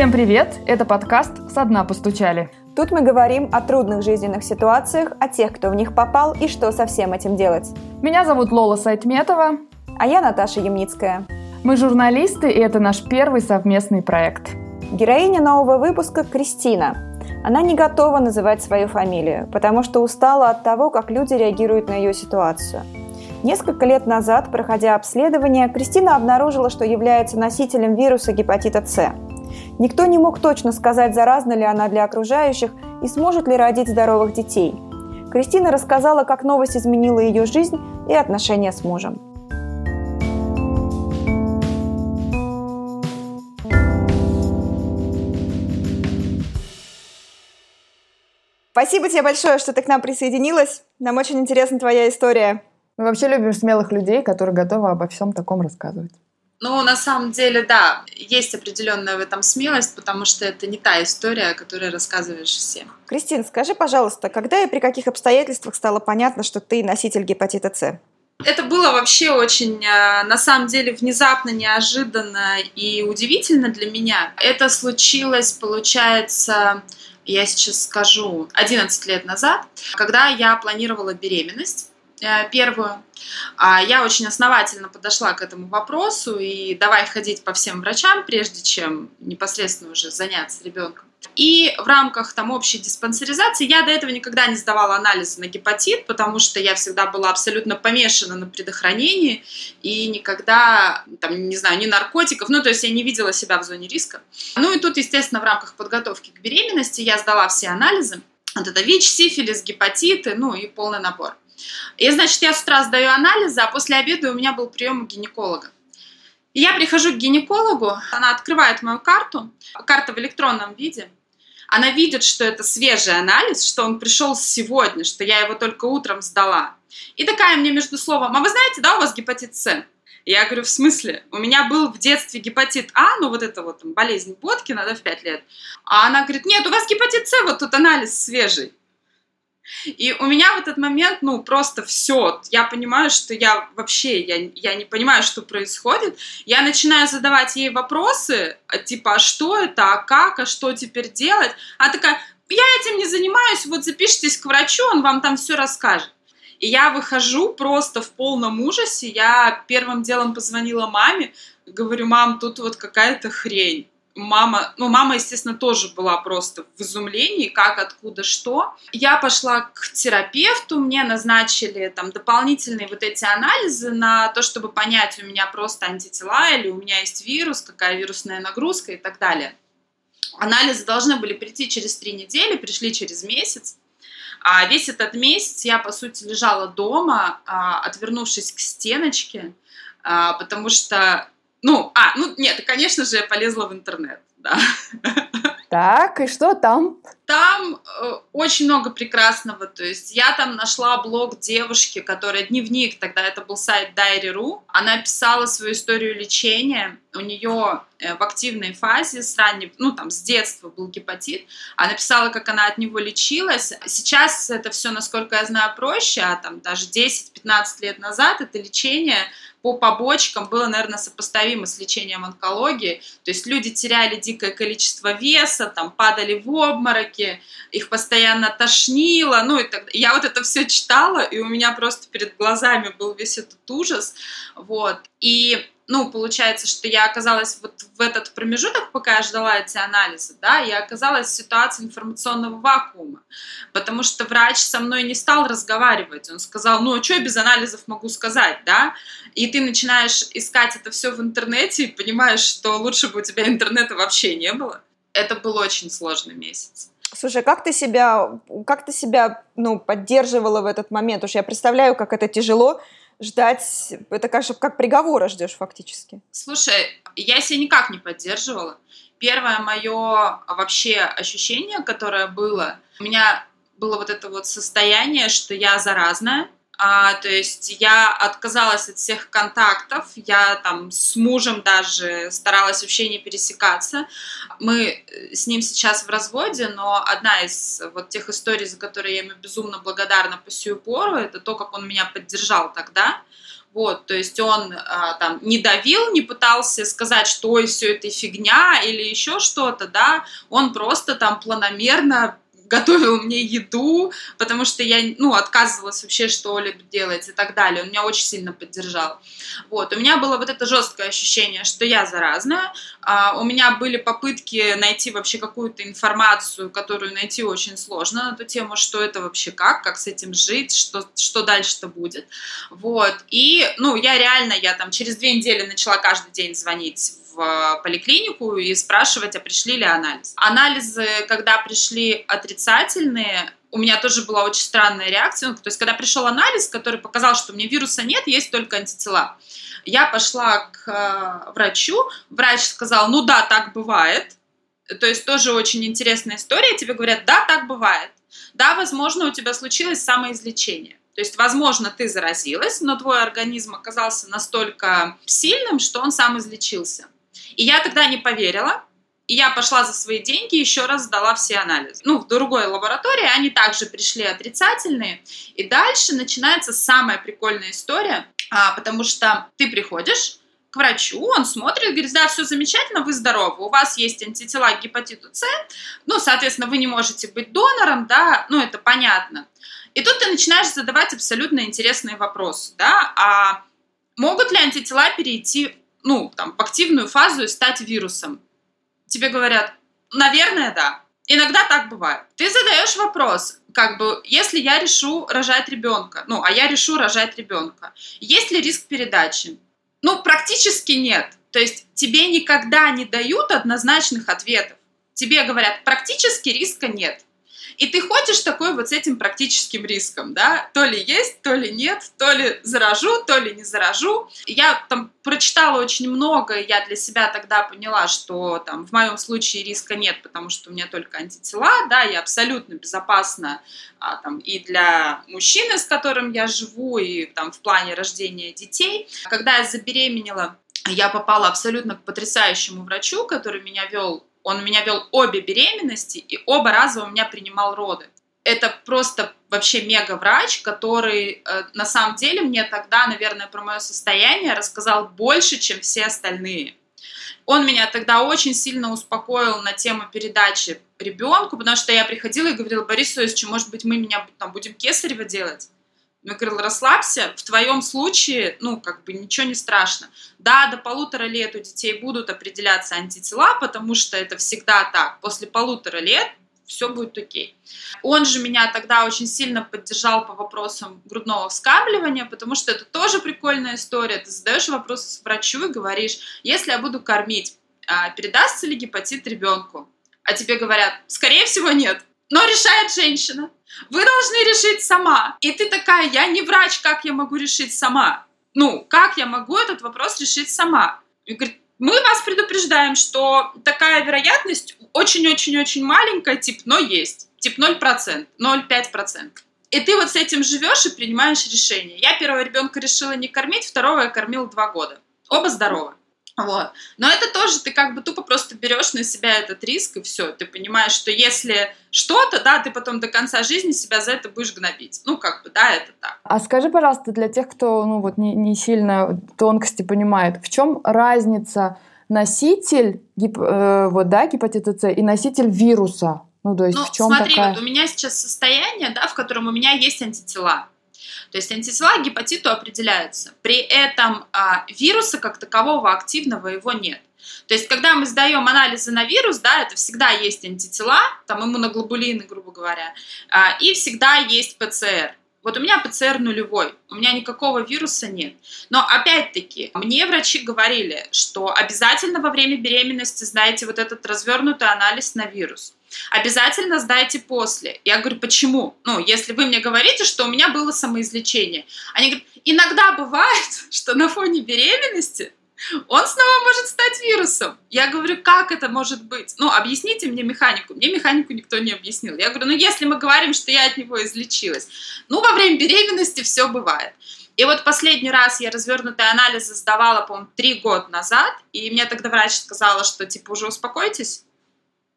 Всем привет! Это подкаст «Со дна постучали». Тут мы говорим о трудных жизненных ситуациях, о тех, кто в них попал и что со всем этим делать. Меня зовут Лола Сайтметова. А я Наташа Ямницкая. Мы журналисты, и это наш первый совместный проект. Героиня нового выпуска – Кристина. Она не готова называть свою фамилию, потому что устала от того, как люди реагируют на ее ситуацию. Несколько лет назад, проходя обследование, Кристина обнаружила, что является носителем вируса гепатита С. Никто не мог точно сказать, заразна ли она для окружающих и сможет ли родить здоровых детей. Кристина рассказала, как новость изменила ее жизнь и отношения с мужем. Спасибо тебе большое, что ты к нам присоединилась. Нам очень интересна твоя история. Мы вообще любим смелых людей, которые готовы обо всем таком рассказывать. Ну, на самом деле, да, есть определенная в этом смелость, потому что это не та история, о которой рассказываешь всем. Кристин, скажи, пожалуйста, когда и при каких обстоятельствах стало понятно, что ты носитель гепатита С? Это было вообще очень, э, на самом деле, внезапно, неожиданно и удивительно для меня. Это случилось, получается, я сейчас скажу, 11 лет назад, когда я планировала беременность. Э, первую. А я очень основательно подошла к этому вопросу и давай ходить по всем врачам, прежде чем непосредственно уже заняться ребенком. И в рамках там общей диспансеризации я до этого никогда не сдавала анализы на гепатит, потому что я всегда была абсолютно помешана на предохранении и никогда, там, не знаю, ни наркотиков, ну, то есть я не видела себя в зоне риска. Ну и тут, естественно, в рамках подготовки к беременности я сдала все анализы. Вот это ВИЧ, сифилис, гепатиты, ну и полный набор. И, значит, я с утра сдаю анализы, а после обеда у меня был прием у гинеколога. И я прихожу к гинекологу, она открывает мою карту, карта в электронном виде, она видит, что это свежий анализ, что он пришел сегодня, что я его только утром сдала. И такая мне между словом, а вы знаете, да, у вас гепатит С? Я говорю, в смысле? У меня был в детстве гепатит А, ну вот это вот там, болезнь Боткина, да, в 5 лет. А она говорит, нет, у вас гепатит С, вот тут анализ свежий. И у меня в этот момент, ну, просто все. Я понимаю, что я вообще, я, я не понимаю, что происходит. Я начинаю задавать ей вопросы, а, типа, а что это, а как, а что теперь делать? А такая, я этим не занимаюсь, вот запишитесь к врачу, он вам там все расскажет. И я выхожу просто в полном ужасе. Я первым делом позвонила маме, говорю, мам, тут вот какая-то хрень мама, ну, мама, естественно, тоже была просто в изумлении, как, откуда, что. Я пошла к терапевту, мне назначили там дополнительные вот эти анализы на то, чтобы понять, у меня просто антитела или у меня есть вирус, какая вирусная нагрузка и так далее. Анализы должны были прийти через три недели, пришли через месяц. А весь этот месяц я, по сути, лежала дома, а, отвернувшись к стеночке, а, потому что ну, а, ну нет, конечно же, я полезла в интернет, да. Так, и что там? Там э, очень много прекрасного. То есть я там нашла блог девушки, которая дневник, тогда это был сайт Diary.ru. Она писала свою историю лечения. У нее э, в активной фазе с раннего, ну там с детства был гепатит. Она писала, как она от него лечилась. Сейчас это все, насколько я знаю, проще, а там даже 10-15 лет назад это лечение по побочкам было, наверное, сопоставимо с лечением онкологии. То есть люди теряли дикое количество веса, там падали в обмороки, их постоянно тошнило. Ну, и так... Я вот это все читала, и у меня просто перед глазами был весь этот ужас. Вот. И ну, получается, что я оказалась вот в этот промежуток, пока я ждала эти анализы, да, я оказалась в ситуации информационного вакуума, потому что врач со мной не стал разговаривать, он сказал, ну, а что я без анализов могу сказать, да, и ты начинаешь искать это все в интернете и понимаешь, что лучше бы у тебя интернета вообще не было. Это был очень сложный месяц. Слушай, как ты себя, как ты себя, ну, поддерживала в этот момент? Уж я представляю, как это тяжело, ждать, это, конечно, как приговора ждешь фактически. Слушай, я себя никак не поддерживала. Первое мое вообще ощущение, которое было, у меня было вот это вот состояние, что я заразная, А, то есть я отказалась от всех контактов, я там с мужем даже старалась вообще не пересекаться. Мы э, с ним сейчас в разводе, но одна из вот тех историй, за которые я ему безумно благодарна по сию пору, это то, как он меня поддержал тогда. Вот, то есть он а, там не давил, не пытался сказать, что и все это фигня или еще что-то, да, он просто там планомерно готовил мне еду, потому что я, ну, отказывалась вообще что-либо делать и так далее. Он меня очень сильно поддержал. Вот, у меня было вот это жесткое ощущение, что я заразная. А, у меня были попытки найти вообще какую-то информацию, которую найти очень сложно на эту тему, что это вообще как, как с этим жить, что, что дальше-то будет. Вот, и, ну, я реально, я там через две недели начала каждый день звонить поликлинику и спрашивать, а пришли ли анализы. Анализы, когда пришли отрицательные, у меня тоже была очень странная реакция. Ну, то есть, когда пришел анализ, который показал, что у меня вируса нет, есть только антитела. Я пошла к э, врачу, врач сказал, ну да, так бывает. То есть тоже очень интересная история. Тебе говорят, да, так бывает. Да, возможно, у тебя случилось самоизлечение. То есть, возможно, ты заразилась, но твой организм оказался настолько сильным, что он сам излечился. И я тогда не поверила, и я пошла за свои деньги, еще раз сдала все анализы. Ну, в другой лаборатории они также пришли отрицательные. И дальше начинается самая прикольная история, а, потому что ты приходишь, к врачу, он смотрит, говорит, да, все замечательно, вы здоровы, у вас есть антитела к гепатиту С, ну, соответственно, вы не можете быть донором, да, ну, это понятно. И тут ты начинаешь задавать абсолютно интересные вопросы, да, а могут ли антитела перейти ну, там, в активную фазу и стать вирусом? Тебе говорят, наверное, да. Иногда так бывает. Ты задаешь вопрос, как бы, если я решу рожать ребенка, ну, а я решу рожать ребенка, есть ли риск передачи? Ну, практически нет. То есть тебе никогда не дают однозначных ответов. Тебе говорят, практически риска нет. И ты ходишь такой вот с этим практическим риском, да, то ли есть, то ли нет, то ли заражу, то ли не заражу. Я там прочитала очень много, я для себя тогда поняла, что там в моем случае риска нет, потому что у меня только антитела, да, я абсолютно безопасна а, там, и для мужчины, с которым я живу, и там в плане рождения детей. Когда я забеременела, я попала абсолютно к потрясающему врачу, который меня вел он меня вел обе беременности, и оба раза у меня принимал роды. Это просто вообще мега-врач, который э, на самом деле мне тогда, наверное, про мое состояние рассказал больше, чем все остальные. Он меня тогда очень сильно успокоил на тему передачи ребенку, потому что я приходила и говорила, Борис Иосифович, может быть, мы меня там будем кесарево делать? Я говорил, расслабься, в твоем случае, ну, как бы ничего не страшно. Да, до полутора лет у детей будут определяться антитела, потому что это всегда так. После полутора лет все будет окей. Он же меня тогда очень сильно поддержал по вопросам грудного вскармливания, потому что это тоже прикольная история. Ты задаешь вопрос врачу и говоришь, если я буду кормить, а, передастся ли гепатит ребенку? А тебе говорят, скорее всего, нет. Но решает женщина. Вы должны решить сама. И ты такая, я не врач, как я могу решить сама? Ну, как я могу этот вопрос решить сама? И говорит, мы вас предупреждаем, что такая вероятность очень-очень-очень маленькая, тип, но есть. Тип 0%, 0,5%. И ты вот с этим живешь и принимаешь решение. Я первого ребенка решила не кормить, второго я кормила два года. Оба здоровы. Вот. Но это тоже ты как бы тупо просто берешь на себя этот риск, и все. Ты понимаешь, что если что-то, да, ты потом до конца жизни себя за это будешь гнобить. Ну, как бы, да, это так. А скажи, пожалуйста, для тех, кто, ну, вот не, не сильно тонкости понимает, в чем разница носитель гип, э, вот, да, гепатита С и носитель вируса? Ну, то есть ну, в чем смотри, такая... вот у меня сейчас состояние, да, в котором у меня есть антитела. То есть антитела к гепатиту определяются. При этом а, вируса как такового активного его нет. То есть, когда мы сдаем анализы на вирус, да, это всегда есть антитела, там иммуноглобулины, грубо говоря, а, и всегда есть ПЦР. Вот у меня ПЦР нулевой, у меня никакого вируса нет. Но опять-таки, мне врачи говорили, что обязательно во время беременности сдайте вот этот развернутый анализ на вирус. Обязательно сдайте после. Я говорю, почему? Ну, если вы мне говорите, что у меня было самоизлечение. Они говорят, иногда бывает, что на фоне беременности он снова может стать вирусом. Я говорю, как это может быть? Ну, объясните мне механику. Мне механику никто не объяснил. Я говорю, ну, если мы говорим, что я от него излечилась, ну, во время беременности все бывает. И вот последний раз я развернутые анализы сдавала, по-моему, три года назад, и мне тогда врач сказала, что, типа, уже успокойтесь,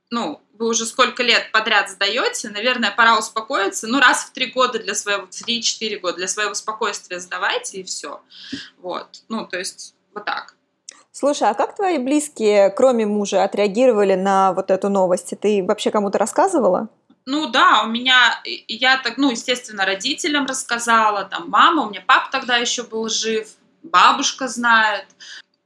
ну, вы уже сколько лет подряд сдаете, наверное, пора успокоиться. Ну, раз в три года для своего, три-четыре года для своего спокойствия сдавайте, и все. Вот. Ну, то есть, вот так. Слушай, а как твои близкие, кроме мужа, отреагировали на вот эту новость? Ты вообще кому-то рассказывала? Ну да, у меня, я так, ну, естественно, родителям рассказала, там, мама, у меня папа тогда еще был жив, бабушка знает,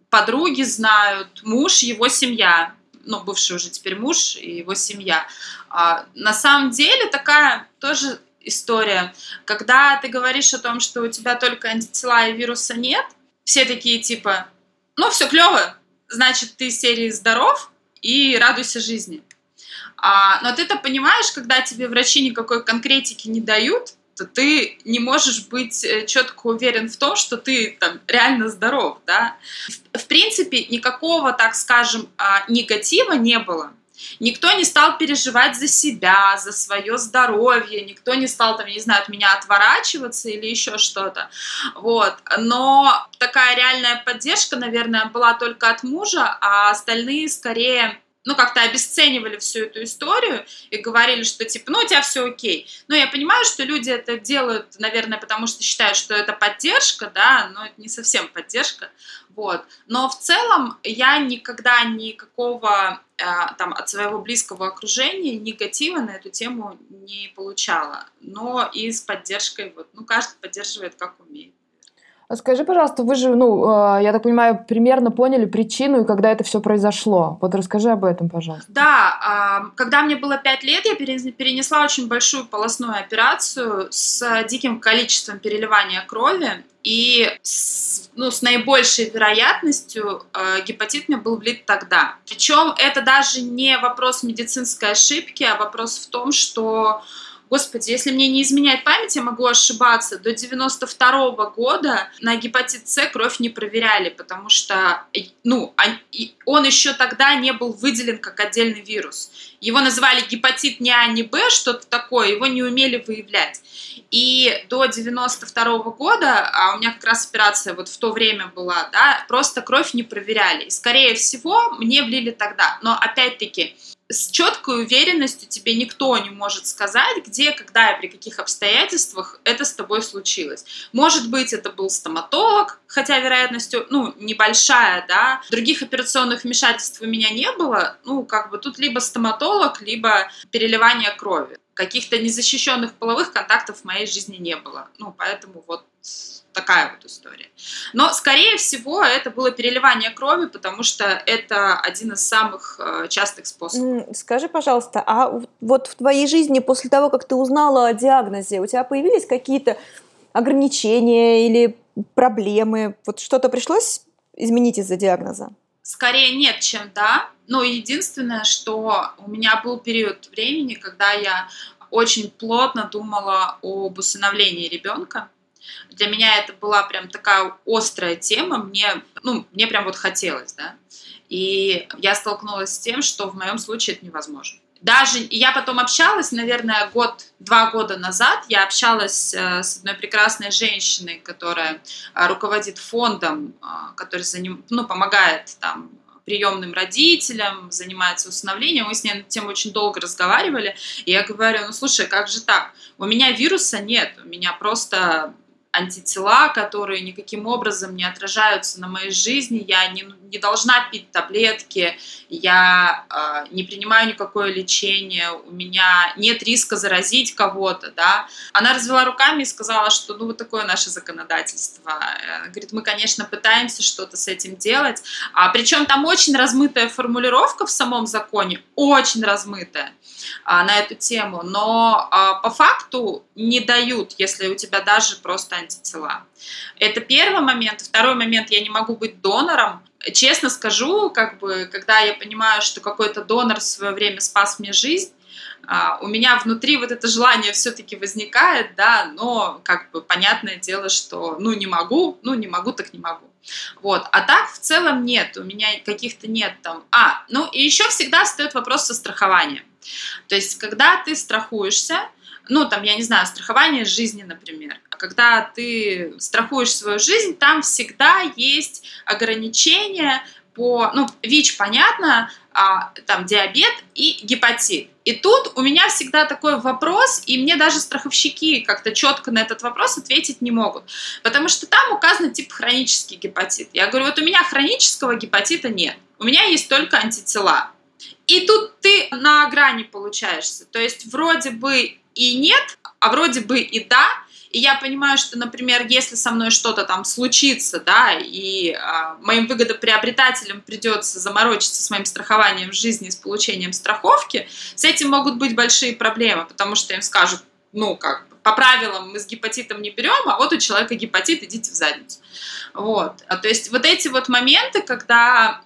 подруги знают, муж, его семья ну, бывший уже теперь муж и его семья. А, на самом деле такая тоже история, когда ты говоришь о том, что у тебя только антитела и вируса нет, все такие типа, ну, все клево, значит, ты из серии здоров и радуйся жизни. А, но ты-то понимаешь, когда тебе врачи никакой конкретики не дают, то ты не можешь быть э, четко уверен в том, что ты там реально здоров, да. В, в принципе, никакого, так скажем, а, негатива не было. Никто не стал переживать за себя, за свое здоровье, никто не стал, там, не знаю, от меня отворачиваться или еще что-то. Вот. Но такая реальная поддержка, наверное, была только от мужа, а остальные скорее ну, как-то обесценивали всю эту историю и говорили, что, типа, ну, у тебя все окей. Но я понимаю, что люди это делают, наверное, потому что считают, что это поддержка, да, но это не совсем поддержка, вот. Но в целом я никогда никакого э, там от своего близкого окружения негатива на эту тему не получала. Но и с поддержкой, вот, ну, каждый поддерживает как умеет. А скажи, пожалуйста, вы же, ну, э, я так понимаю, примерно поняли причину и когда это все произошло. Вот расскажи об этом, пожалуйста. Да, когда мне было 5 лет, я перенесла очень большую полостную операцию с диким количеством переливания крови. И с, ну, с наибольшей вероятностью гепатит мне был влит тогда. Причем это даже не вопрос медицинской ошибки, а вопрос в том, что Господи, если мне не изменяет память, я могу ошибаться. До 92 -го года на гепатит С кровь не проверяли, потому что ну, он еще тогда не был выделен как отдельный вирус. Его называли гепатит не А, не Б, что-то такое, его не умели выявлять. И до 92 -го года, а у меня как раз операция вот в то время была, да, просто кровь не проверяли. И, скорее всего, мне влили тогда. Но, опять-таки, с четкой уверенностью тебе никто не может сказать, где, когда и при каких обстоятельствах это с тобой случилось. Может быть, это был стоматолог, хотя вероятность, ну, небольшая, да. Других операционных вмешательств у меня не было. Ну, как бы тут либо стоматолог, либо переливание крови. Каких-то незащищенных половых контактов в моей жизни не было. Ну, поэтому вот такая вот история. Но, скорее всего, это было переливание крови, потому что это один из самых э, частых способов. Скажи, пожалуйста, а вот в твоей жизни после того, как ты узнала о диагнозе, у тебя появились какие-то ограничения или проблемы? Вот что-то пришлось изменить из-за диагноза? Скорее нет, чем да. Но единственное, что у меня был период времени, когда я очень плотно думала об усыновлении ребенка. Для меня это была прям такая острая тема, мне, ну, мне прям вот хотелось, да. И я столкнулась с тем, что в моем случае это невозможно. Даже я потом общалась, наверное, год-два года назад, я общалась э, с одной прекрасной женщиной, которая э, руководит фондом, э, который за ним, ну, помогает там приемным родителям, занимается усыновлением. Мы с ней на тему очень долго разговаривали. И я говорю, ну слушай, как же так? У меня вируса нет, у меня просто антитела, которые никаким образом не отражаются на моей жизни, я не, не должна пить таблетки, я э, не принимаю никакое лечение, у меня нет риска заразить кого-то, да. Она развела руками и сказала, что ну вот такое наше законодательство. Она говорит, мы, конечно, пытаемся что-то с этим делать, а причем там очень размытая формулировка в самом законе, очень размытая а, на эту тему, но а, по факту не дают, если у тебя даже просто антитела. Это первый момент. Второй момент, я не могу быть донором. Честно скажу, как бы, когда я понимаю, что какой-то донор в свое время спас мне жизнь, а, у меня внутри вот это желание все-таки возникает, да, но как бы понятное дело, что ну не могу, ну не могу, так не могу. Вот. А так в целом нет, у меня каких-то нет там. А, ну и еще всегда встает вопрос со страхованием. То есть, когда ты страхуешься, ну, там, я не знаю, страхование жизни, например. А когда ты страхуешь свою жизнь, там всегда есть ограничения по, ну, ВИЧ, понятно, а, там, диабет и гепатит. И тут у меня всегда такой вопрос, и мне даже страховщики как-то четко на этот вопрос ответить не могут. Потому что там указано тип хронический гепатит. Я говорю, вот у меня хронического гепатита нет. У меня есть только антитела. И тут ты на грани получаешься. То есть вроде бы и нет, а вроде бы и да. И я понимаю, что, например, если со мной что-то там случится, да, и э, моим выгодоприобретателям придется заморочиться с моим страхованием жизни, с получением страховки, с этим могут быть большие проблемы, потому что им скажут, ну, как бы, по правилам мы с гепатитом не берем, а вот у человека гепатит, идите в задницу. Вот. А, то есть вот эти вот моменты, когда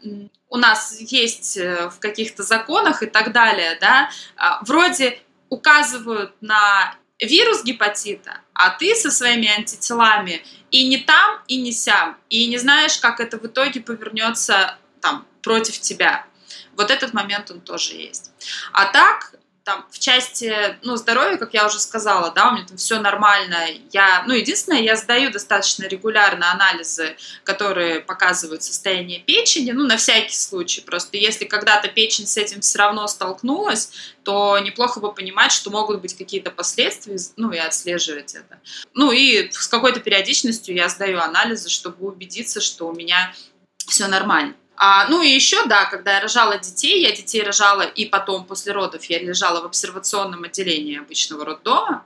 у нас есть э, в каких-то законах и так далее, да, а, вроде указывают на вирус гепатита, а ты со своими антителами и не там, и не сям, и не знаешь, как это в итоге повернется там против тебя. Вот этот момент он тоже есть. А так, там, в части, ну, здоровья, как я уже сказала, да, у меня там все нормально. Я, ну, единственное, я сдаю достаточно регулярно анализы, которые показывают состояние печени, ну, на всякий случай. Просто если когда-то печень с этим все равно столкнулась, то неплохо бы понимать, что могут быть какие-то последствия, ну, и отслеживать это. Ну, и с какой-то периодичностью я сдаю анализы, чтобы убедиться, что у меня все нормально. А, ну и еще, да, когда я рожала детей, я детей рожала и потом после родов я лежала в обсервационном отделении обычного роддома,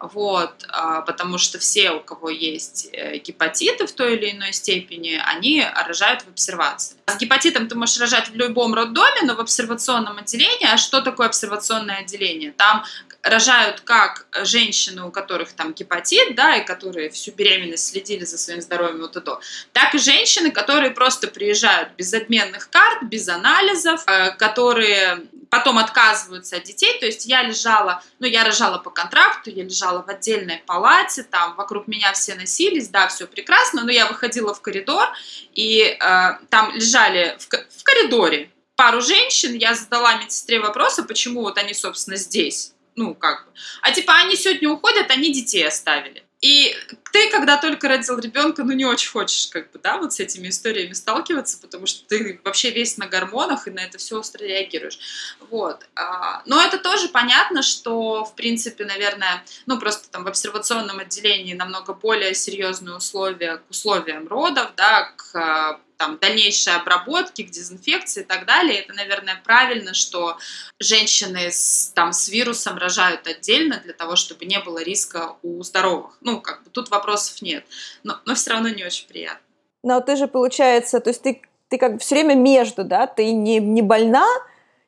вот, а, потому что все, у кого есть э, гепатиты в той или иной степени, они рожают в обсервации. С гепатитом ты можешь рожать в любом роддоме, но в обсервационном отделении, а что такое обсервационное отделение? Там рожают как женщины, у которых там гепатит, да, и которые всю беременность следили за своим здоровьем вот это, так и женщины, которые просто приезжают без обменных карт, без анализов, э, которые потом отказываются от детей, то есть я лежала, ну, я рожала по контракту, я лежала в отдельной палате, там вокруг меня все носились, да, все прекрасно, но я выходила в коридор, и э, там лежали в, в коридоре пару женщин, я задала медсестре вопрос, а почему вот они, собственно, здесь, ну, как бы. А типа они сегодня уходят, они детей оставили. И ты, когда только родил ребенка, ну не очень хочешь, как бы, да, вот с этими историями сталкиваться, потому что ты вообще весь на гормонах и на это все остро реагируешь. Вот. А, но это тоже понятно, что, в принципе, наверное, ну просто там в обсервационном отделении намного более серьезные условия к условиям родов, да, к там, дальнейшей обработки, к дезинфекции и так далее. Это, наверное, правильно, что женщины с, там, с вирусом рожают отдельно для того, чтобы не было риска у здоровых. Ну, как бы тут вопросов нет, но, но все равно не очень приятно. Но ты же, получается, то есть ты, ты как бы все время между, да, ты не, не больна,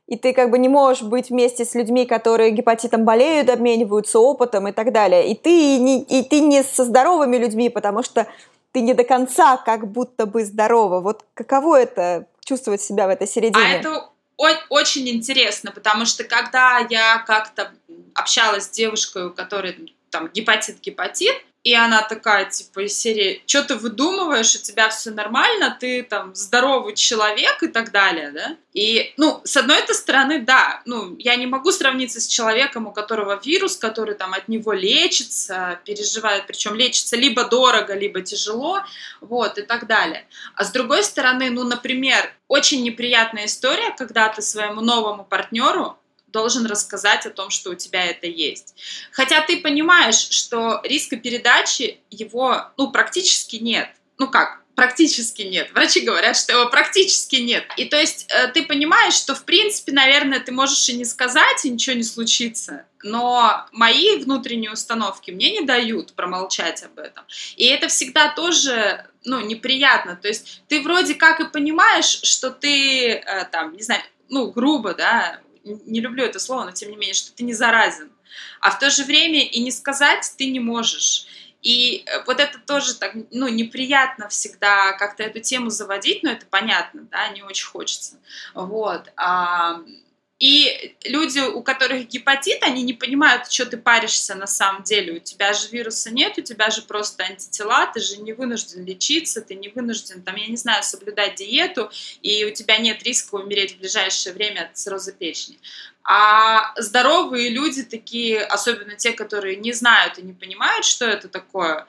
и ты как бы не можешь быть вместе с людьми, которые гепатитом болеют, обмениваются опытом и так далее. И ты не, и ты не со здоровыми людьми, потому что ты не до конца как будто бы здорова. Вот каково это чувствовать себя в этой середине? А это очень интересно, потому что когда я как-то общалась с девушкой, у которой там гепатит-гепатит, и она такая, типа, из серии, что ты выдумываешь, у тебя все нормально, ты там здоровый человек и так далее, да? И, ну, с одной этой стороны, да, ну, я не могу сравниться с человеком, у которого вирус, который там от него лечится, переживает, причем лечится либо дорого, либо тяжело, вот, и так далее. А с другой стороны, ну, например, очень неприятная история, когда ты своему новому партнеру должен рассказать о том, что у тебя это есть. Хотя ты понимаешь, что риска передачи его, ну, практически нет. Ну как, практически нет. Врачи говорят, что его практически нет. И то есть э, ты понимаешь, что в принципе, наверное, ты можешь и не сказать, и ничего не случится. Но мои внутренние установки мне не дают промолчать об этом. И это всегда тоже ну, неприятно. То есть ты вроде как и понимаешь, что ты э, там, не знаю, ну, грубо, да, не люблю это слово, но тем не менее, что ты не заразен. А в то же время и не сказать ты не можешь. И э, вот это тоже так, ну, неприятно всегда как-то эту тему заводить, но это понятно, да, не очень хочется. Вот. А, И люди, у которых гепатит, они не понимают, что ты паришься на самом деле. У тебя же вируса нет, у тебя же просто антитела, ты же не вынужден лечиться, ты не вынужден, там, я не знаю, соблюдать диету, и у тебя нет риска умереть в ближайшее время от цирроза печени. А здоровые люди такие, особенно те, которые не знают и не понимают, что это такое,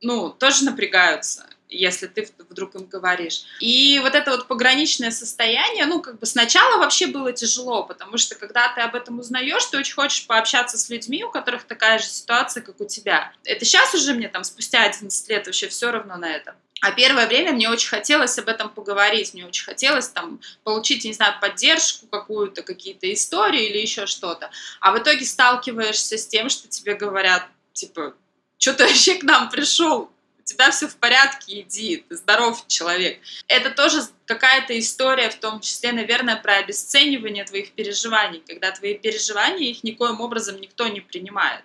ну, тоже напрягаются если ты вдруг им говоришь. И вот это вот пограничное состояние, ну, как бы сначала вообще было тяжело, потому что когда ты об этом узнаешь, ты очень хочешь пообщаться с людьми, у которых такая же ситуация, как у тебя. Это сейчас уже мне там спустя 11 лет вообще все равно на это. А первое время мне очень хотелось об этом поговорить, мне очень хотелось там получить, не знаю, поддержку какую-то, какие-то истории или еще что-то. А в итоге сталкиваешься с тем, что тебе говорят, типа, что ты вообще к нам пришел? Тебя все в порядке, иди, ты здоров человек. Это тоже какая-то история, в том числе, наверное, про обесценивание твоих переживаний, когда твои переживания, их никоим образом никто не принимает.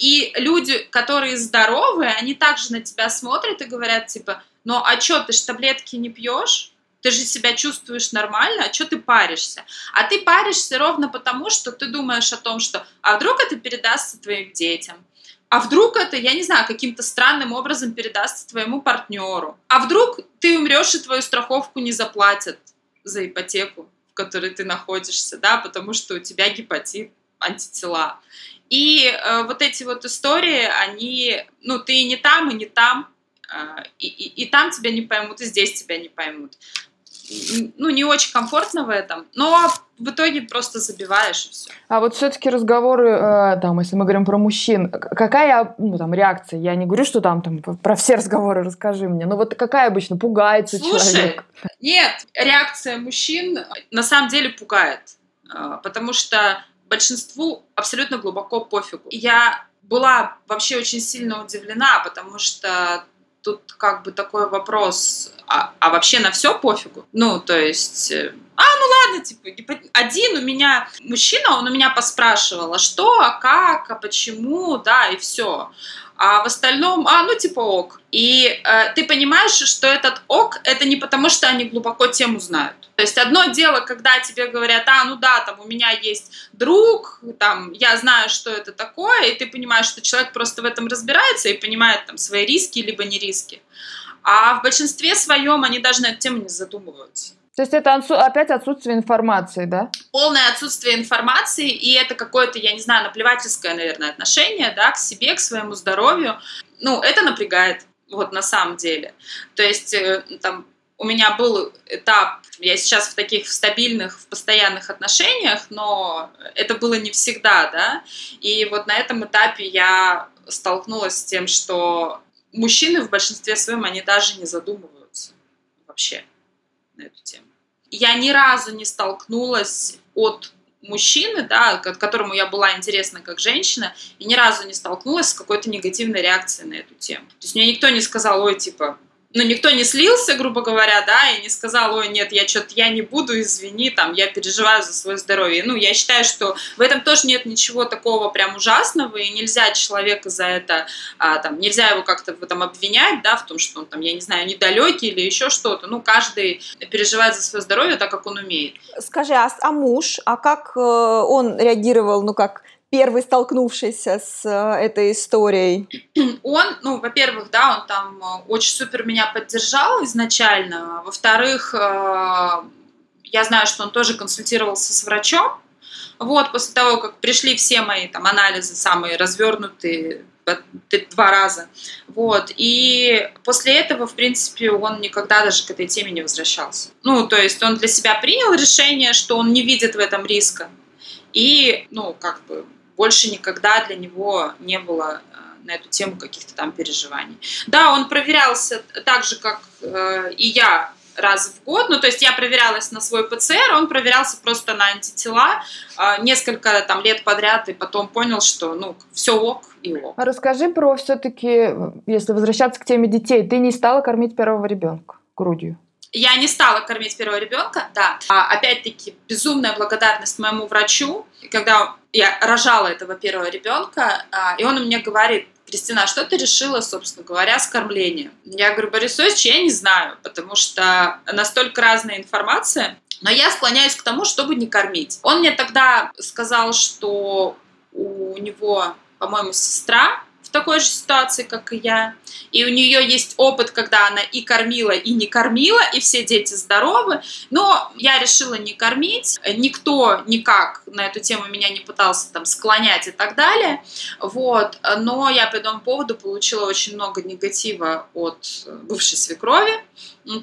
И люди, которые здоровые, они также на тебя смотрят и говорят, типа, ну а что, ты ж таблетки не пьешь? Ты же себя чувствуешь нормально, а что ты паришься? А ты паришься ровно потому, что ты думаешь о том, что а вдруг это передастся твоим детям? А вдруг это, я не знаю, каким-то странным образом передастся твоему партнеру? А вдруг ты умрешь и твою страховку не заплатят за ипотеку, в которой ты находишься, да, потому что у тебя гепатит, антитела. И э, вот эти вот истории, они, ну, ты и не там, и не там, э, и, и, и там тебя не поймут, и здесь тебя не поймут ну, не очень комфортно в этом, но в итоге просто забиваешь и все. А вот все-таки разговоры, э, там, если мы говорим про мужчин, какая, ну, там, реакция? Я не говорю, что там, там, про все разговоры расскажи мне, но вот какая обычно пугается Слушай, человек? нет, реакция мужчин на самом деле пугает, э, потому что большинству абсолютно глубоко пофигу. Я была вообще очень сильно удивлена, потому что тут как бы такой вопрос, а, а вообще на все пофигу? Ну, то есть, э, а, ну ладно, типа, один у меня мужчина, он у меня поспрашивал, а что, а как, а почему, да, и все а в остальном, а, ну типа ок. И э, ты понимаешь, что этот ок, это не потому, что они глубоко тему знают. То есть одно дело, когда тебе говорят, а, ну да, там у меня есть друг, там, я знаю, что это такое, и ты понимаешь, что человек просто в этом разбирается и понимает там свои риски, либо не риски. А в большинстве своем они даже на эту тему не задумываются. То есть это опять отсутствие информации, да? Полное отсутствие информации, и это какое-то, я не знаю, наплевательское, наверное, отношение, да, к себе, к своему здоровью. Ну, это напрягает, вот на самом деле. То есть, э, там, у меня был этап, я сейчас в таких стабильных, в постоянных отношениях, но это было не всегда, да, и вот на этом этапе я столкнулась с тем, что мужчины в большинстве своем, они даже не задумываются вообще на эту тему я ни разу не столкнулась от мужчины, да, к которому я была интересна как женщина, и ни разу не столкнулась с какой-то негативной реакцией на эту тему. То есть мне никто не сказал, ой, типа, ну, никто не слился, грубо говоря, да, и не сказал, ой, нет, я что-то, я не буду, извини, там, я переживаю за свое здоровье. Ну, я считаю, что в этом тоже нет ничего такого прям ужасного, и нельзя человека за это, а, там, нельзя его как-то в этом обвинять, да, в том, что он там, я не знаю, недалекий или еще что-то. Ну, каждый переживает за свое здоровье так, как он умеет. Скажи, а, а муж, а как э, он реагировал, ну, как первый столкнувшийся с э, этой историей? Он, ну, во-первых, да, он там э, очень супер меня поддержал изначально. Во-вторых, э, я знаю, что он тоже консультировался с врачом. Вот, после того, как пришли все мои там анализы, самые развернутые, два раза. Вот. И после этого, в принципе, он никогда даже к этой теме не возвращался. Ну, то есть он для себя принял решение, что он не видит в этом риска. И, ну, как бы больше никогда для него не было э, на эту тему каких-то там переживаний. Да, он проверялся так же, как э, и я раз в год. Ну, то есть я проверялась на свой ПЦР, он проверялся просто на антитела э, несколько там лет подряд, и потом понял, что, ну, все ок и ок. А расскажи про все-таки, если возвращаться к теме детей, ты не стала кормить первого ребенка грудью? Я не стала кормить первого ребенка, да. А, опять-таки, безумная благодарность моему врачу, когда я рожала этого первого ребенка, а, и он мне говорит, Кристина, а что ты решила, собственно говоря, с кормлением? Я говорю, Борис Борисович, я не знаю, потому что настолько разная информация, Но я склоняюсь к тому, чтобы не кормить. Он мне тогда сказал, что у него, по-моему, сестра такой же ситуации, как и я. И у нее есть опыт, когда она и кормила, и не кормила, и все дети здоровы. Но я решила не кормить. Никто никак на эту тему меня не пытался там склонять и так далее. Вот. Но я по этому поводу получила очень много негатива от бывшей свекрови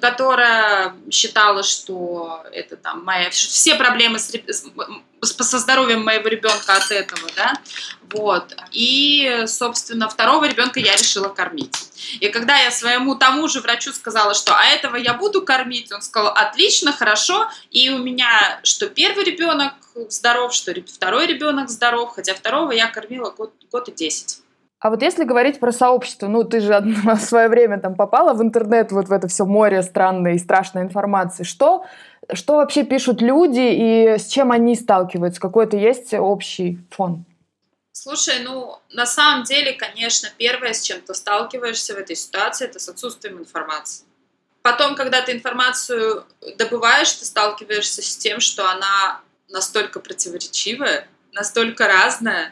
которая считала, что это там моя все проблемы с, со здоровьем моего ребенка от этого, да, вот. И, собственно, второго ребенка я решила кормить. И когда я своему тому же врачу сказала, что а этого я буду кормить, он сказал, отлично, хорошо. И у меня что первый ребенок здоров, что второй ребенок здоров, хотя второго я кормила год, год и десять. А вот если говорить про сообщество, ну ты же в свое время там попала в интернет, вот в это все море странной и страшной информации, что, что вообще пишут люди и с чем они сталкиваются? Какой-то есть общий фон? Слушай, ну, на самом деле, конечно, первое, с чем ты сталкиваешься в этой ситуации, это с отсутствием информации. Потом, когда ты информацию добываешь, ты сталкиваешься с тем, что она настолько противоречивая, настолько разная,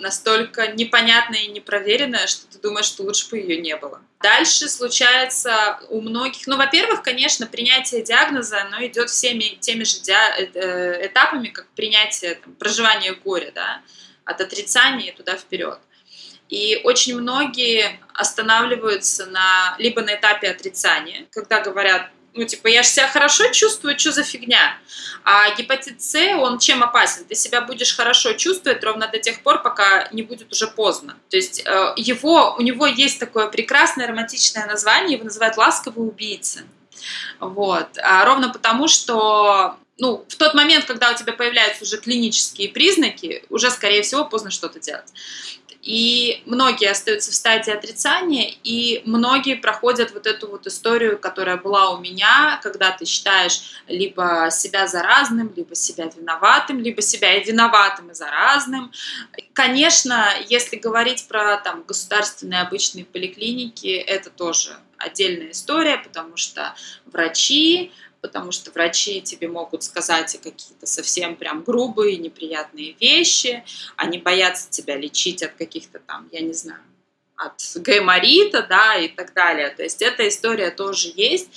настолько непонятная и непроверенная, что ты думаешь, что лучше бы ее не было. Дальше случается у многих, ну, во-первых, конечно, принятие диагноза, оно идет всеми теми же ди- э, этапами, как принятие там, проживания горя, да, от отрицания туда вперед. И очень многие останавливаются на, либо на этапе отрицания, когда говорят, ну, типа, я же себя хорошо чувствую, что за фигня? А гепатит С, он чем опасен? Ты себя будешь хорошо чувствовать ровно до тех пор, пока не будет уже поздно. То есть э, его, у него есть такое прекрасное романтичное название, его называют «ласковый убийца». Вот. А ровно потому, что ну, в тот момент, когда у тебя появляются уже клинические признаки, уже, скорее всего, поздно что-то делать. И многие остаются в стадии отрицания, и многие проходят вот эту вот историю, которая была у меня, когда ты считаешь либо себя заразным, либо себя виноватым, либо себя и виноватым, и заразным. Конечно, если говорить про там, государственные обычные поликлиники, это тоже отдельная история, потому что врачи, потому что врачи тебе могут сказать какие-то совсем прям грубые, неприятные вещи, они боятся тебя лечить от каких-то там, я не знаю, от гайморита, да, и так далее. То есть эта история тоже есть.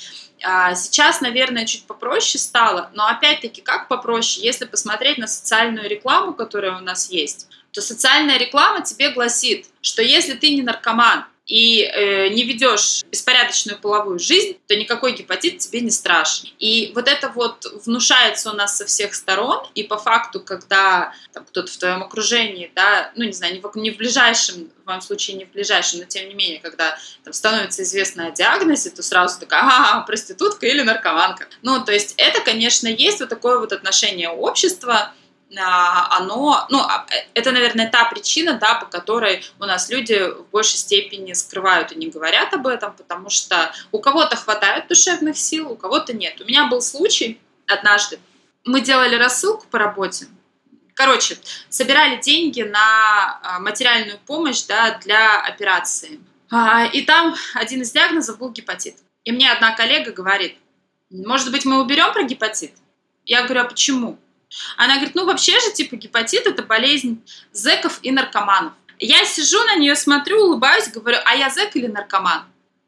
А сейчас, наверное, чуть попроще стало, но опять-таки, как попроще, если посмотреть на социальную рекламу, которая у нас есть, то социальная реклама тебе гласит, что если ты не наркоман, и э, не ведешь беспорядочную половую жизнь, то никакой гепатит тебе не страшен. И вот это вот внушается у нас со всех сторон, и по факту, когда там, кто-то в твоем окружении, да, ну не знаю, не в, не в ближайшем, в моем случае не в ближайшем, но тем не менее, когда там, становится известно о диагнозе, то сразу такая, ага, проститутка или наркоманка. Ну, то есть это, конечно, есть вот такое вот отношение общества, оно, ну, а, это, наверное, та причина, да, по которой у нас люди в большей степени скрывают и не говорят об этом, потому что у кого-то хватает душевных сил, у кого-то нет. У меня был случай однажды, мы делали рассылку по работе, короче, собирали деньги на а, материальную помощь, да, для операции. И там один из диагнозов был гепатит. И мне одна коллега говорит, может быть, мы уберем про гепатит? Я говорю, а почему? Она говорит, ну вообще же типа гепатит это болезнь зеков и наркоманов. Я сижу на нее, смотрю, улыбаюсь, говорю, а я зек или наркоман?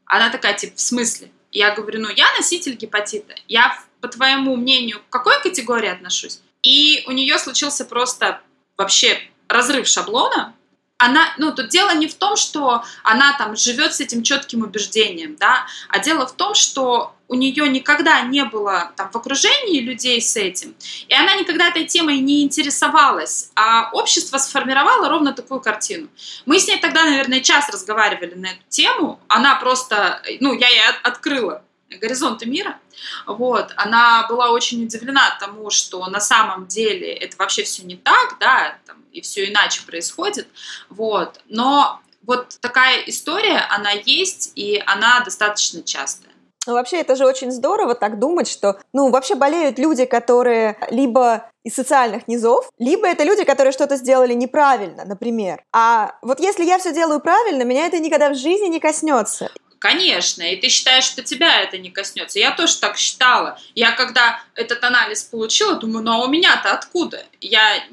Она такая, типа, в смысле? Я говорю, ну я носитель гепатита. Я, по твоему мнению, к какой категории отношусь? И у нее случился просто вообще разрыв шаблона, она, ну, тут дело не в том, что она там живет с этим четким убеждением, да, а дело в том, что у нее никогда не было там в окружении людей с этим, и она никогда этой темой не интересовалась, а общество сформировало ровно такую картину. Мы с ней тогда, наверное, час разговаривали на эту тему, она просто, ну, я ей открыла горизонты мира, вот, она была очень удивлена тому, что на самом деле это вообще все не так, да, там, и все иначе происходит, вот, но вот такая история, она есть, и она достаточно частая. Ну, вообще, это же очень здорово так думать, что, ну, вообще болеют люди, которые либо из социальных низов, либо это люди, которые что-то сделали неправильно, например. А вот если я все делаю правильно, меня это никогда в жизни не коснется. Конечно, и ты считаешь, что тебя это не коснется. Я тоже так считала. Я когда этот анализ получила, думаю, ну а у меня-то откуда? Я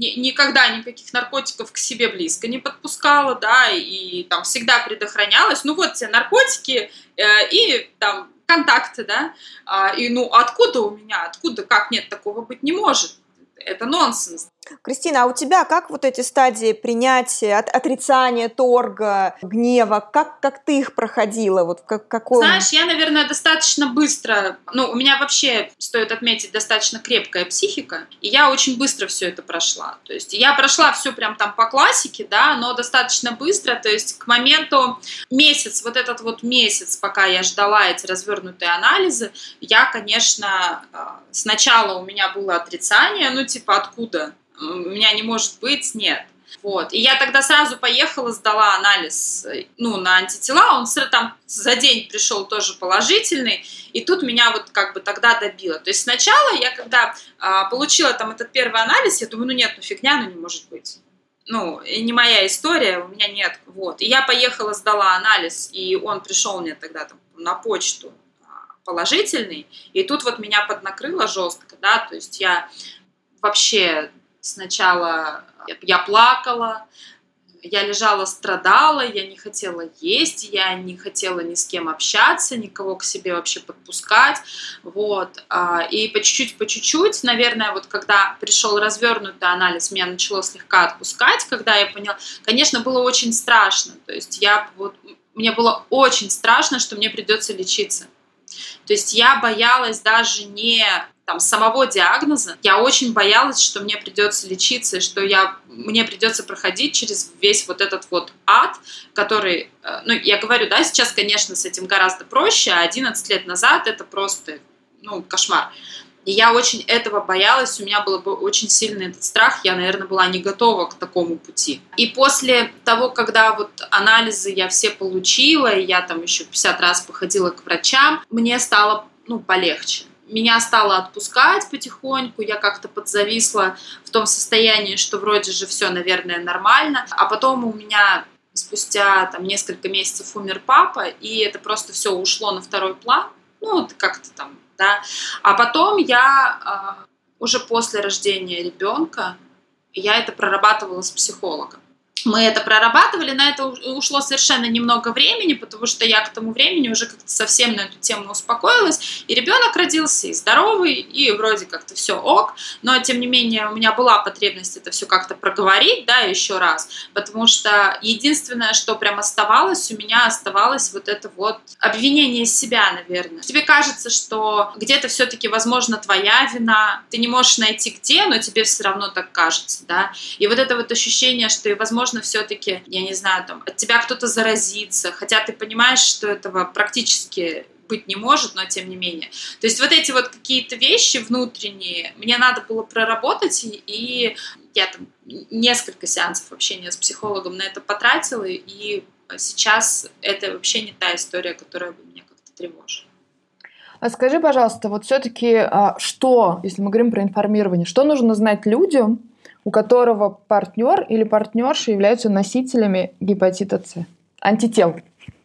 ни, никогда никаких наркотиков к себе близко не подпускала, да, и там всегда предохранялась. Ну вот те наркотики э, и там контакты, да, а, и ну откуда у меня, откуда, как нет, такого быть не может. Это нонсенс. Кристина, а у тебя как вот эти стадии принятия, от, отрицания, торга, гнева, как, как ты их проходила? Вот как, каком... Знаешь, я, наверное, достаточно быстро, ну, у меня вообще, стоит отметить, достаточно крепкая психика, и я очень быстро все это прошла. То есть я прошла все прям там по классике, да, но достаточно быстро, то есть к моменту месяц, вот этот вот месяц, пока я ждала эти развернутые анализы, я, конечно, э, сначала у меня было отрицание, ну, типа, откуда? Меня не может быть, нет. Вот. И я тогда сразу поехала, сдала анализ ну, на антитела, он там за день пришел тоже положительный, и тут меня вот как бы тогда добило. То есть сначала я, когда а, получила там этот первый анализ, я думаю, ну нет, ну фигня, ну не может быть. Ну, не моя история, у меня нет. Вот. И я поехала, сдала анализ, и он пришел мне тогда там на почту а, положительный, и тут вот меня поднакрыло жестко, да, то есть я вообще Сначала я плакала, я лежала, страдала, я не хотела есть, я не хотела ни с кем общаться, никого к себе вообще подпускать, вот, а, и по чуть-чуть, по чуть-чуть, наверное, вот когда пришел развернутый анализ, меня начало слегка отпускать, когда я поняла, конечно, было очень страшно, то есть я вот, мне было очень страшно, что мне придется лечиться, то есть я боялась даже не там, самого диагноза, я очень боялась, что мне придется лечиться, что я, мне придется проходить через весь вот этот вот ад, который, э, ну, я говорю, да, сейчас, конечно, с этим гораздо проще, а 11 лет назад это просто, ну, кошмар. И я очень этого боялась, у меня был бы очень сильный этот страх, я, наверное, была не готова к такому пути. И после того, когда вот анализы я все получила, и я там еще 50 раз походила к врачам, мне стало, ну, полегче меня стало отпускать потихоньку, я как-то подзависла в том состоянии, что вроде же все, наверное, нормально. А потом у меня спустя там несколько месяцев умер папа, и это просто все ушло на второй план. Ну, как-то там, да. А потом я э, уже после рождения ребенка я это прорабатывала с психологом мы это прорабатывали, на это ушло совершенно немного времени, потому что я к тому времени уже как-то совсем на эту тему успокоилась, и ребенок родился, и здоровый, и вроде как-то все ок, но тем не менее у меня была потребность это все как-то проговорить, да, еще раз, потому что единственное, что прям оставалось, у меня оставалось вот это вот обвинение себя, наверное. Тебе кажется, что где-то все-таки, возможно, твоя вина, ты не можешь найти где, но тебе все равно так кажется, да, и вот это вот ощущение, что, возможно, возможно, все-таки, я не знаю, там, от тебя кто-то заразится, хотя ты понимаешь, что этого практически быть не может, но тем не менее. То есть вот эти вот какие-то вещи внутренние мне надо было проработать, и я там несколько сеансов общения с психологом на это потратила, и сейчас это вообще не та история, которая меня как-то тревожит. А скажи, пожалуйста, вот все-таки а, что, если мы говорим про информирование, что нужно знать людям, у которого партнер или партнерша являются носителями гепатита С, антител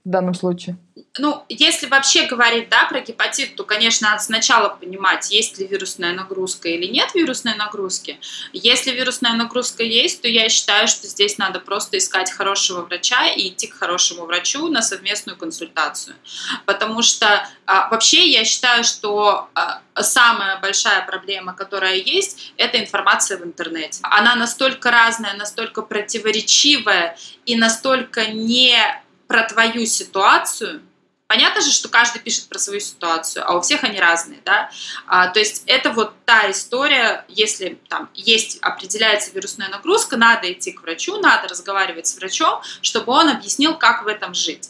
в данном случае. Ну, если вообще говорить, да, про гепатит, то, конечно, надо сначала понимать, есть ли вирусная нагрузка или нет вирусной нагрузки. Если вирусная нагрузка есть, то я считаю, что здесь надо просто искать хорошего врача и идти к хорошему врачу на совместную консультацию. Потому что а, вообще я считаю, что а, самая большая проблема, которая есть, это информация в интернете. Она настолько разная, настолько противоречивая и настолько не про твою ситуацию, Понятно же, что каждый пишет про свою ситуацию, а у всех они разные, да. А, то есть это вот та история, если там есть, определяется вирусная нагрузка, надо идти к врачу, надо разговаривать с врачом, чтобы он объяснил, как в этом жить.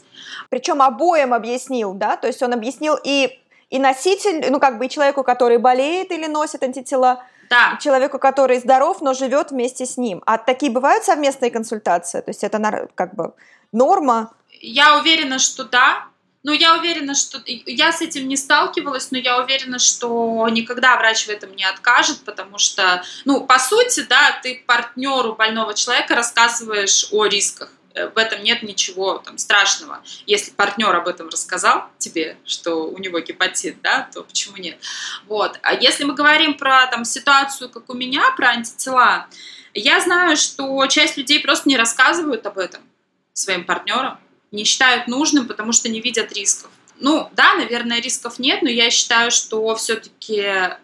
Причем обоим объяснил, да, то есть он объяснил и, и носитель, ну как бы и человеку, который болеет или носит антитела, да. человеку, который здоров, но живет вместе с ним. А такие бывают совместные консультации? То есть это как бы норма? Я уверена, что да. Ну, я уверена, что я с этим не сталкивалась, но я уверена, что никогда врач в этом не откажет, потому что, ну, по сути, да, ты партнеру больного человека рассказываешь о рисках Э, в этом нет ничего там, страшного. Если партнер об этом рассказал тебе, что у него гепатит, да, то почему нет? Вот. А если мы говорим про там, ситуацию, как у меня, про антитела, я знаю, что часть людей просто не рассказывают об этом своим партнерам, не считают нужным, потому что не видят рисков. Ну, да, наверное, рисков нет, но я считаю, что все-таки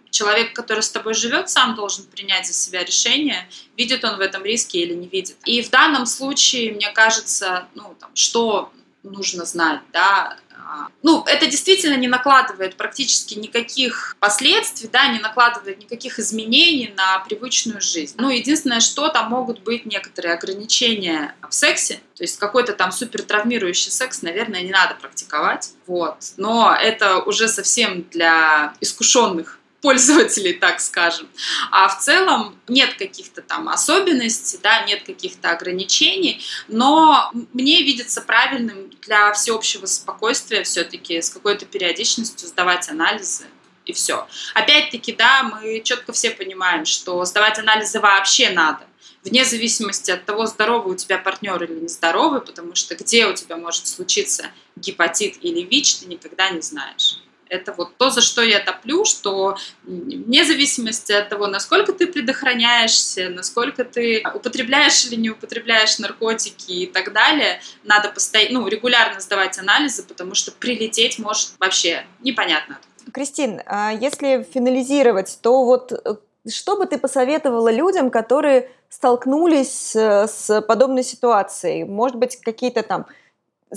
человек, который с тобой живет, сам должен принять за себя решение, видит он в этом риске или не видит. И в данном случае, мне кажется, ну, там, что нужно знать, да, а, ну, это действительно не накладывает практически никаких последствий, да, не накладывает никаких изменений на привычную жизнь. Ну, единственное, что там могут быть некоторые ограничения в сексе, то есть какой-то там супер травмирующий секс, наверное, не надо практиковать, вот. Но это уже совсем для искушенных пользователей, так скажем. А в целом нет каких-то там особенностей, да, нет каких-то ограничений, но мне видится правильным для всеобщего спокойствия все-таки с какой-то периодичностью сдавать анализы, и все. Опять-таки, да, мы четко все понимаем, что сдавать анализы вообще надо, вне зависимости от того, здоровый у тебя партнер или нездоровый, потому что где у тебя может случиться гепатит или ВИЧ, ты никогда не знаешь. Это вот то, за что я топлю, что вне зависимости от того, насколько ты предохраняешься, насколько ты употребляешь или не употребляешь наркотики и так далее, надо постоянно, ну, регулярно сдавать анализы, потому что прилететь может вообще непонятно. Кристин, а если финализировать, то вот э, что бы ты посоветовала людям, которые столкнулись э, с подобной ситуацией? Может быть, какие-то там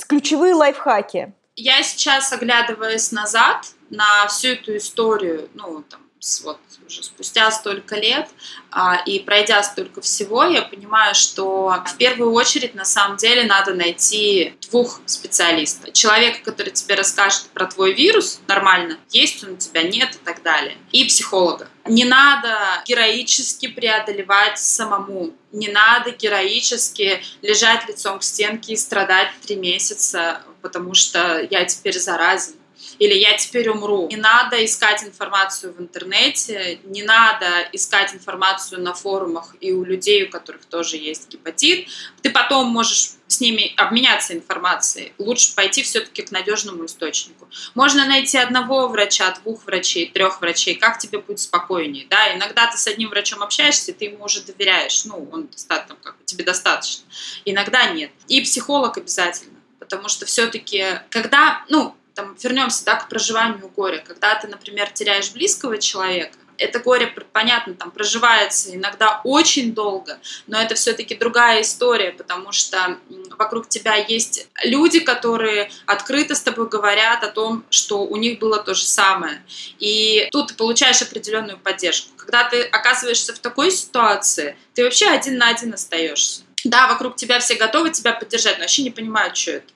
ключевые лайфхаки? Я сейчас, оглядываясь назад на всю эту историю, ну, там, вот уже спустя столько лет а, и пройдя столько всего, я понимаю, что в первую очередь на самом деле надо найти двух специалистов. Человека, который тебе расскажет про твой вирус нормально, есть он у тебя, нет и так далее. И психолога. Не надо героически преодолевать самому. Не надо героически лежать лицом к стенке и страдать три месяца, потому что я теперь заразен или я теперь умру. Не надо искать информацию в интернете, не надо искать информацию на форумах и у людей, у которых тоже есть гепатит. Ты потом можешь с ними обменяться информацией. Лучше пойти все-таки к надежному источнику. Можно найти одного врача, двух врачей, трех врачей, как тебе будет спокойнее. Да? Иногда ты с одним врачом общаешься, ты ему уже доверяешь, ну, он достаточно, как бы, тебе достаточно. Иногда нет. И психолог обязательно, потому что все-таки, когда, ну, там, вернемся да, к проживанию горя. Когда ты, например, теряешь близкого человека, это горе, понятно, там проживается иногда очень долго, но это все-таки другая история, потому что вокруг тебя есть люди, которые открыто с тобой говорят о том, что у них было то же самое. И тут ты получаешь определенную поддержку. Когда ты оказываешься в такой ситуации, ты вообще один на один остаешься. Да, вокруг тебя все готовы тебя поддержать, но вообще не понимают, что это.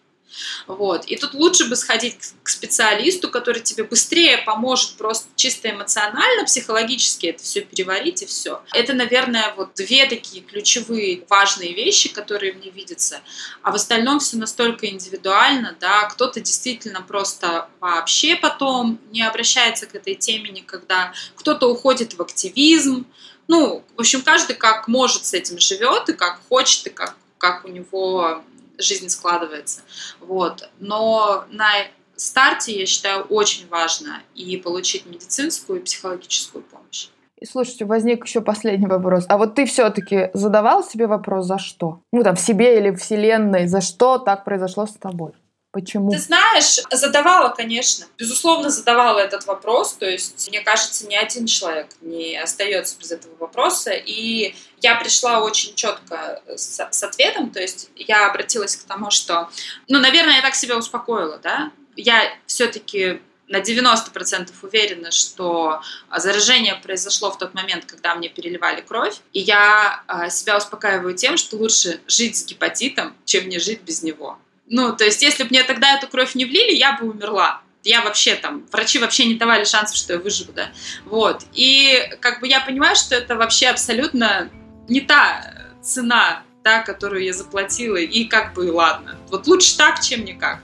Вот. И тут лучше бы сходить к специалисту, который тебе быстрее поможет просто чисто эмоционально, психологически это все переварить и все. Это, наверное, вот две такие ключевые важные вещи, которые мне видятся. А в остальном все настолько индивидуально, да, кто-то действительно просто вообще потом не обращается к этой теме никогда, кто-то уходит в активизм, ну, в общем, каждый как может с этим живет и как хочет, и как, как у него жизнь складывается. Вот. Но на старте, я считаю, очень важно и получить медицинскую и психологическую помощь. И слушайте, возник еще последний вопрос. А вот ты все-таки задавал себе вопрос, за что? Ну, там, в себе или Вселенной, за что так произошло с тобой? Почему? Ты знаешь, задавала, конечно. Безусловно, задавала этот вопрос. То есть, мне кажется, ни один человек не остается без этого вопроса. И я пришла очень четко с, с ответом. То есть, я обратилась к тому, что, ну, наверное, я так себя успокоила, да. Я все-таки на 90% уверена, что заражение произошло в тот момент, когда мне переливали кровь. И я а, себя успокаиваю тем, что лучше жить с гепатитом, чем не жить без него. Ну, то есть, если бы мне тогда эту кровь не влили, я бы умерла. Я вообще там, врачи вообще не давали шансов, что я выживу, да. Вот. И как бы я понимаю, что это вообще абсолютно не та цена, да, которую я заплатила, и как бы ладно. Вот лучше так, чем никак.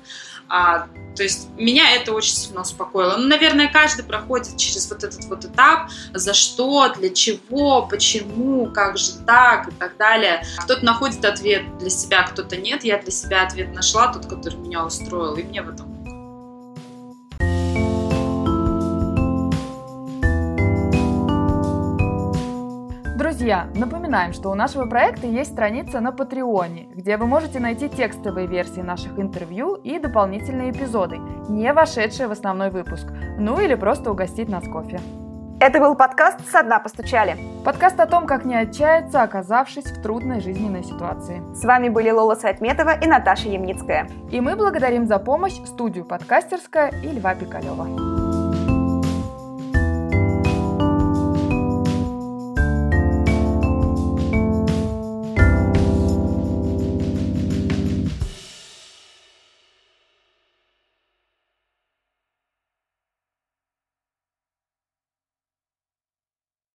А, то есть меня это очень сильно успокоило. Ну, наверное, каждый проходит через вот этот вот этап, за что, для чего, почему, как же так и так далее. Кто-то находит ответ для себя, кто-то нет. Я для себя ответ нашла, тот, который меня устроил, и мне в этом Друзья, напоминаем, что у нашего проекта есть страница на Патреоне, где вы можете найти текстовые версии наших интервью и дополнительные эпизоды, не вошедшие в основной выпуск, ну или просто угостить нас кофе. Это был подкаст «Со дна постучали». Подкаст о том, как не отчаяться, оказавшись в трудной жизненной ситуации. С вами были Лола Сайтметова и Наташа Ямницкая. И мы благодарим за помощь студию «Подкастерская» и Льва Пикалева.